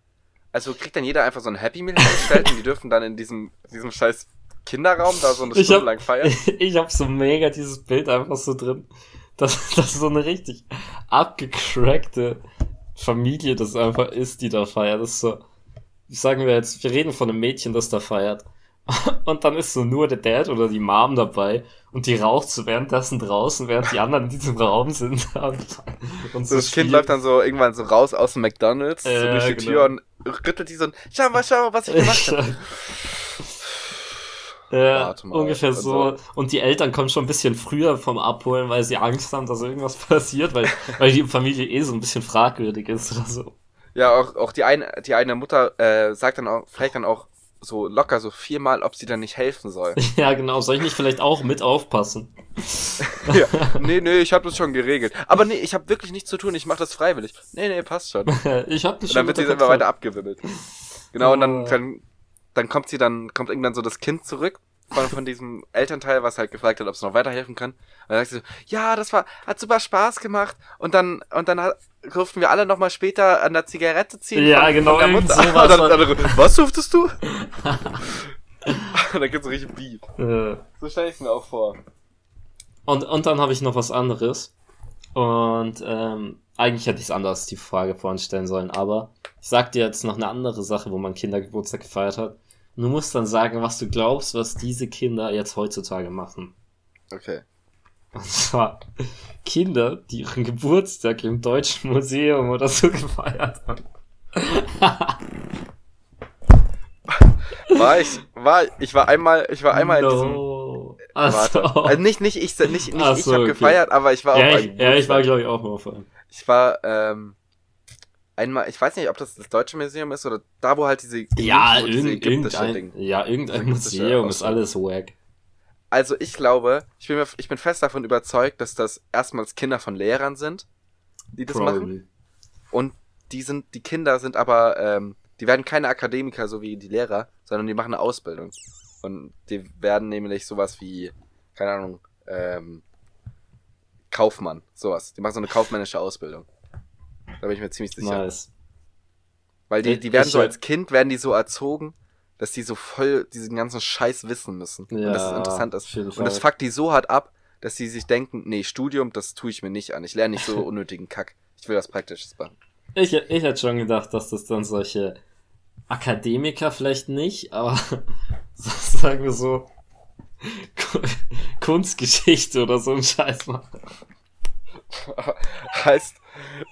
Also kriegt dann jeder einfach so ein Happy Meal hingestellt und die dürfen dann in diesem, diesem scheiß Kinderraum da so eine Stunde hab- lang feiern. Ich hab so mega dieses Bild einfach so drin, dass das so eine richtig abgecrackte Familie das einfach ist, die da feiert. Das ist so, sagen wir jetzt, wir reden von einem Mädchen, das da feiert. Und dann ist so nur der Dad oder die Mom dabei und die raucht so währenddessen draußen, während die anderen in diesem Raum sind. Und, und So, das Kind spielt. läuft dann so irgendwann so raus aus dem McDonalds, so Ja, durch die genau. Tür und rüttelt die so ein, schau mal, schau mal, was ich gemacht habe. Ja, ungefähr und so. Und die Eltern kommen schon ein bisschen früher vom Abholen, weil sie Angst haben, dass irgendwas passiert, weil, weil die Familie eh so ein bisschen fragwürdig ist oder so. Ja, auch, auch die eine, die eine Mutter äh, sagt dann auch, fragt dann auch so locker so viermal, ob sie dann nicht helfen soll. Ja, genau. Soll ich nicht vielleicht auch mit aufpassen? ja. Nee, nee, ich habe das schon geregelt. Aber nee, ich habe wirklich nichts zu tun, ich mache das freiwillig. Nee, nee, passt schon. Und ich hab das dann wird sie unter immer weiter abgewimmelt. Genau, und dann, Oh. dann, dann kommt sie dann, kommt irgendwann so das Kind zurück von, von diesem Elternteil, was halt gefragt hat, ob es noch weiterhelfen kann. Und dann sagt sie so, ja, das war, hat super Spaß gemacht. Und dann, und dann hat, durften wir alle nochmal später an der Zigarette ziehen. Ja, genau, der irgend Mutter. sowas dann, war- dann, was durftest du? und dann gibt's so richtig Beef. Äh, So stelle ich mir auch vor. Und, und dann habe ich noch was anderes. Und ähm, eigentlich hätte ich es anders die Frage vorhin stellen sollen, aber ich sag dir jetzt noch eine andere Sache, wo man Kindergeburtstag gefeiert hat. Und du musst dann sagen, was du glaubst, was diese Kinder jetzt heutzutage machen. Okay. Und zwar Kinder, die ihren Geburtstag im Deutschen Museum oder so gefeiert haben. War ich, war, ich war einmal, ich war einmal in diesem, no. Warte, so. also nicht, nicht ich, nicht, nicht Ach ich so, habe okay. gefeiert, aber ich war ja, auch ich, ja, ich war glaube ich auch mal auf einem. Ich war ähm, einmal, ich weiß nicht, ob das das Deutsche Museum ist oder da, wo halt diese, Ja, diese ägyptische irgendein, Ding. ja, irgendein Museum ist alles wack. Also ich glaube, ich bin, mir, ich bin fest davon überzeugt, dass das erstmals Kinder von Lehrern sind, die das machen. Probably. Und die sind, die Kinder sind aber, ähm, die werden keine Akademiker, so wie die Lehrer, sondern die machen eine Ausbildung. Und die werden nämlich sowas wie, keine Ahnung, ähm, Kaufmann, sowas. Die machen so eine kaufmännische Ausbildung. Da bin ich mir ziemlich sicher. Nice. Weil die, die werden ich- so als Kind, werden die so erzogen, dass die so voll diesen ganzen Scheiß wissen müssen. und dass es Ja, interessant ist. Und das fuckt die so hart ab, dass die sich denken, nee, Studium, das tue ich mir nicht an. Ich lerne nicht so unnötigen Kack. Ich will was Praktisches machen. Ich, ich hätte schon gedacht, dass das dann solche Akademiker vielleicht nicht, aber sagen wir so Ku- Kunstgeschichte oder so ein Scheiß machen. heißt,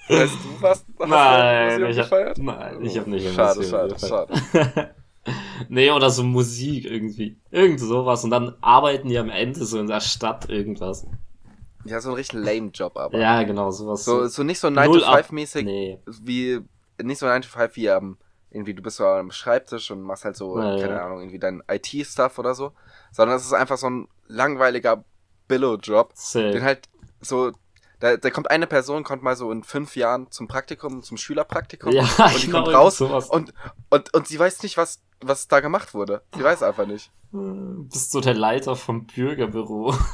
heißt du was? Hast du Nein, Museum ich hab, gefeiert? nein, ich habe nicht im Schade, schade, gefeiert. schade. nee, oder so Musik irgendwie. Irgend sowas. Und dann arbeiten die am Ende so in der Stadt irgendwas. Ja, so ein richtig lame Job, aber. Ja, genau, sowas. So, so nicht so Null ab- 9-to-5-mäßig, Nee. wie, nicht so 9-to-5 wie am, irgendwie, du bist so am Schreibtisch und machst halt so, ja. keine Ahnung, irgendwie dein IT-Stuff oder so. Sondern es ist einfach so ein langweiliger Billo-Job, den halt so, da, da kommt eine Person, kommt mal so in fünf Jahren zum Praktikum, zum Schülerpraktikum Ja, und die kommt raus sowas. und, und, und sie weiß nicht, was, was da gemacht wurde. Sie weiß einfach nicht. Bist du der Leiter vom Bürgerbüro?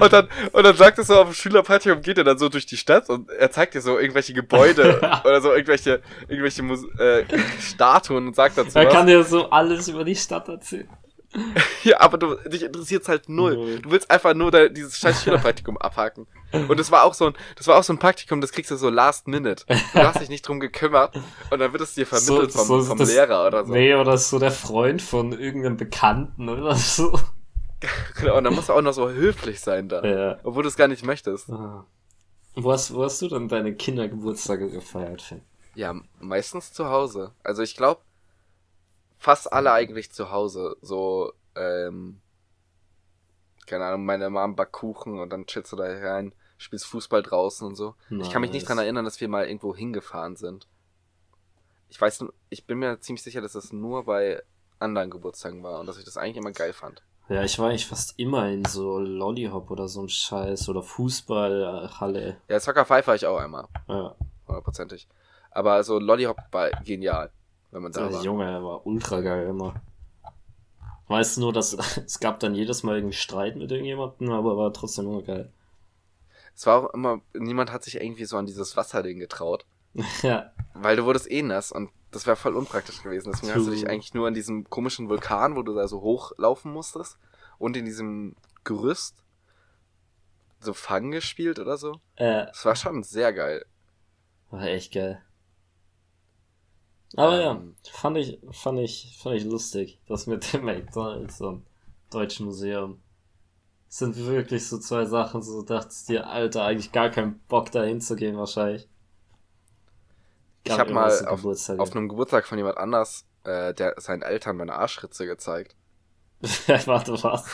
Und dann, und dann sagt er so auf dem Schülerpraktikum, geht er dann so durch die Stadt und er zeigt dir so irgendwelche Gebäude oder so irgendwelche, irgendwelche Mus äh, Statuen und sagt dazu er was. kann dir so alles über die Stadt erzählen. Ja, aber du, dich interessiert's halt null. Null. Du willst einfach nur da, dieses scheiß Schülerpraktikum abhaken. Und das war auch so ein, das war auch so ein Praktikum, das kriegst du so last minute. Du hast dich nicht drum gekümmert und dann wird es dir vermittelt So- vom, so vom das- Lehrer oder so. Nee, oder so der Freund von irgendeinem Bekannten oder so. Genau, und dann musst du auch noch so höflich sein da. Ja. Obwohl du es gar nicht möchtest. Ah. Wo hast, wo hast du denn deine Kindergeburtstage gefeiert, Finn? Ja, meistens zu Hause. Also ich glaube, fast alle eigentlich zu Hause. So, ähm, keine Ahnung, meine Mom backt Kuchen und dann chillst du da rein, spielst Fußball draußen und so. Ich kann mich nicht Nice. dran erinnern, dass wir mal irgendwo hingefahren sind. Ich weiß, nur- ich bin mir ziemlich sicher, dass das nur bei anderen Geburtstagen war und dass ich das eigentlich immer geil fand. Ja, ich war eigentlich fast immer in so Lollyhop oder so ein Scheiß oder Fußballhalle. Ja, Soccer Five war ich auch einmal, Ja, hundertprozentig. Aber so Lollyhop war genial, wenn man da der war. Junge, der war ultra geil immer. Weißt du nur, dass es gab dann jedes Mal irgendwie Streit mit irgendjemandem, aber war trotzdem immer geil. Es war auch immer, niemand hat sich irgendwie so an dieses Wasserding getraut. ja, Weil du wurdest eh nass und das wäre voll unpraktisch gewesen. Deswegen hast du dich eigentlich nur an diesem komischen Vulkan, wo du da so hochlaufen musstest und in diesem Gerüst so Fang gespielt oder so. äh, Das war schon sehr geil. war echt geil. Aber Ähm. ja, fand ich, fand ich, fand ich lustig, das mit dem McDonalds und Deutschen Museum. Das sind wirklich so zwei Sachen, so dachtest dir, Alter, eigentlich gar keinen Bock da hinzugehen wahrscheinlich. Ich Gab habe immer mal auf, auf einem Geburtstag von jemand anders, äh, der seinen Eltern meine Arschritze gezeigt. Warte, was?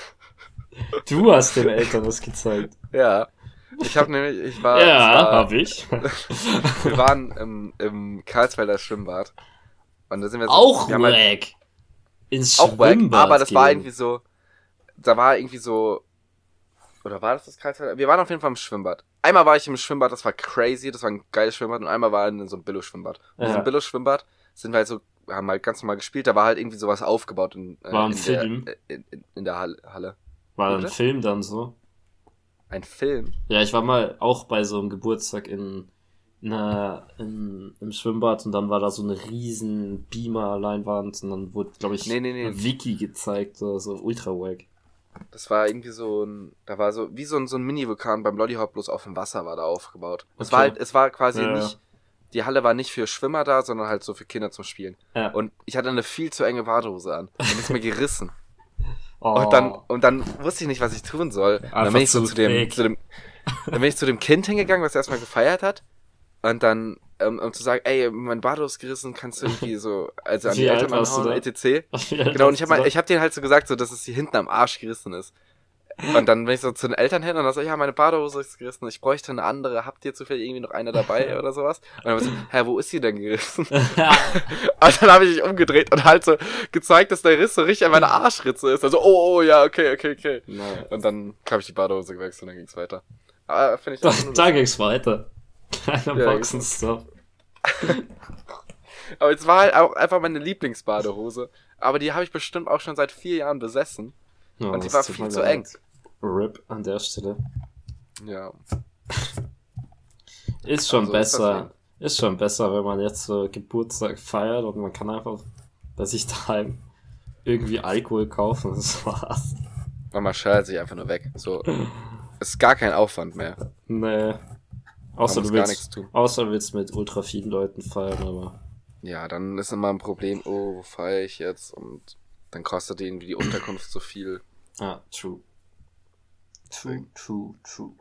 Du hast den Eltern das gezeigt. Ja. Ich habe nämlich, ich war, ja, es war hab ich. wir waren im, im Karlsfelder Schwimmbad. Und da sind wir so, Auch wir haben halt- wack. Ins auch wack, Schwimmbad aber das war gehen. irgendwie so, da war irgendwie so, oder war das das Karlsfelder? Wir waren auf jeden Fall im Schwimmbad. Einmal war ich im Schwimmbad, das war crazy, das war ein geiles Schwimmbad und einmal war in so einem Billo-Schwimmbad. In Ja. diesem Billo-Schwimmbad sind wir halt so, haben halt ganz normal gespielt, da war halt irgendwie sowas aufgebaut in, äh, War ein in, Film? Der, in, in, in der Halle-. War ein Oder? Film dann so. Ein Film. Ja, ich war mal auch bei so einem Geburtstag in, na, in, im Schwimmbad und dann war da so eine riesen Beamer-Leinwand und dann wurde, glaube ich, Nee, nee, nee. ein Wiki gezeigt, so, so ultra wack. Das war irgendwie so ein, da war so, wie so ein, so ein Mini-Vulkan beim Lollyhop, bloß auf dem Wasser war da aufgebaut. Es Okay. war halt, es war quasi ja. nicht, die Halle war nicht für Schwimmer da, sondern halt so für Kinder zum Spielen. Ja. Und ich hatte eine viel zu enge Badehose an. Und ist mir gerissen. Oh. Und dann, und dann wusste ich nicht, was ich tun soll. Und dann Einfach bin ich so zu dem, zu dem, dann bin ich zu dem Kind hingegangen, was erstmal gefeiert hat. Und dann, ähm, um zu sagen, ey, mein Badehose ist gerissen, kannst du irgendwie so, also an die Eltern anhauen, etc. Genau, und ich habe ich hab denen halt so gesagt, so, dass es hier hinten am Arsch gerissen ist. Und dann bin ich so zu den Eltern hin und dann so, ja, meine Badehose ist gerissen, ich bräuchte eine andere, habt ihr zufällig irgendwie noch eine dabei oder sowas? Und dann so, hä, wo ist sie denn gerissen? Und dann habe ich mich umgedreht und halt so gezeigt, dass der Riss so richtig an meiner Arschritze ist. Also, oh, oh, ja, okay, okay, okay. Nein. Und dann habe ich die Badehose gewechselt und dann ging's weiter. Aber finde ich Da, da ging's weiter. Kleiner Ja, Boxenstopp. Aber es war halt auch einfach meine Lieblingsbadehose. Aber die habe ich bestimmt auch schon seit vier Jahren besessen. Oh, Und die war viel zu eng. RIP an der Stelle. Ja. Ist schon also besser. Ist, ist, schon besser, wenn man jetzt so Geburtstag feiert und man kann einfach bei sich daheim irgendwie Alkohol kaufen. Das war's. Und man schert sich einfach nur weg. So. ist gar kein Aufwand mehr. Nee. Außer du, willst, außer du willst mit ultra vielen Leuten feiern, aber. Ja, dann ist immer ein Problem, oh, wo feiere ich jetzt? Und dann kostet irgendwie die Unterkunft so viel. Ah, true. True, true, true.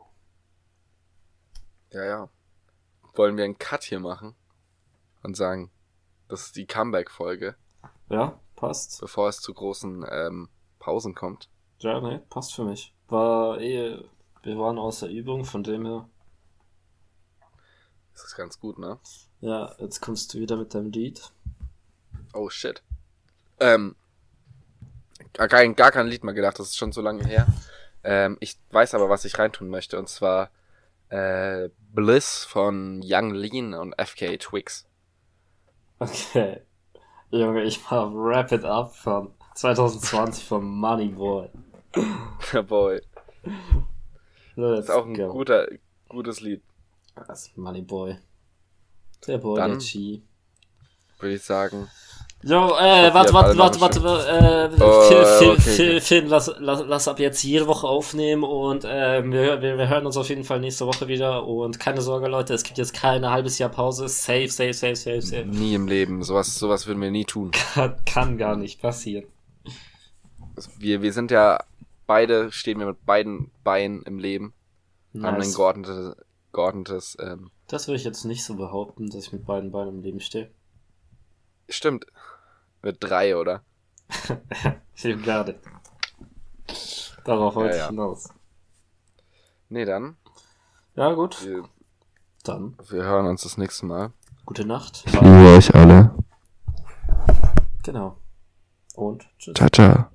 Ja, ja. Wollen wir einen Cut hier machen und sagen, das ist die Comeback-Folge. Ja, passt. Bevor es zu großen ähm, Pausen kommt. Ja, ne, passt für mich. War eh, wir waren außer Übung, von dem her. Das ist ganz gut, ne? Ja, jetzt kommst du wieder mit deinem Lied. Oh shit. Ähm, gar kein, gar kein Lied mehr gedacht, das ist schon so lange her. Ähm, ich weiß aber, was ich reintun möchte, und zwar äh, Bliss von Young Lean und FK Twix. Okay. Junge, ich mach Wrap It Up von 2020 von Money Boy. Boy. Das ist auch ein guter, gutes Lied. Das ist Money Boy. Der Boy, Dann, der G. Würde ich sagen, Jo, äh, warte, warte, warte, warte, äh, oh, Phil, Phil, okay, Phil, Phil, lass, lass, lass ab jetzt jede Woche aufnehmen und äh, wir, wir, wir hören uns auf jeden Fall nächste Woche wieder und keine Sorge, Leute, es gibt jetzt keine halbes Jahr Pause. Safe, safe, safe, safe, safe. Nie im Leben, sowas, sowas würden wir nie tun. Kann, kann gar nicht passieren. Wir, wir sind ja beide, stehen wir mit beiden Beinen im Leben. Nice. Haben ein geordnetes, geordnetes ähm, Das würde ich jetzt nicht so behaupten, dass ich mit beiden Beinen im Leben stehe. Stimmt. Mit drei, oder? ich gerade. Darauf wollte ja, ja. ich hinaus. Nee, dann. Ja, gut. Wir, dann. Wir hören uns das nächste Mal. Gute Nacht. Ich liebe euch alle. Genau. Und tschüss. Ciao, ciao.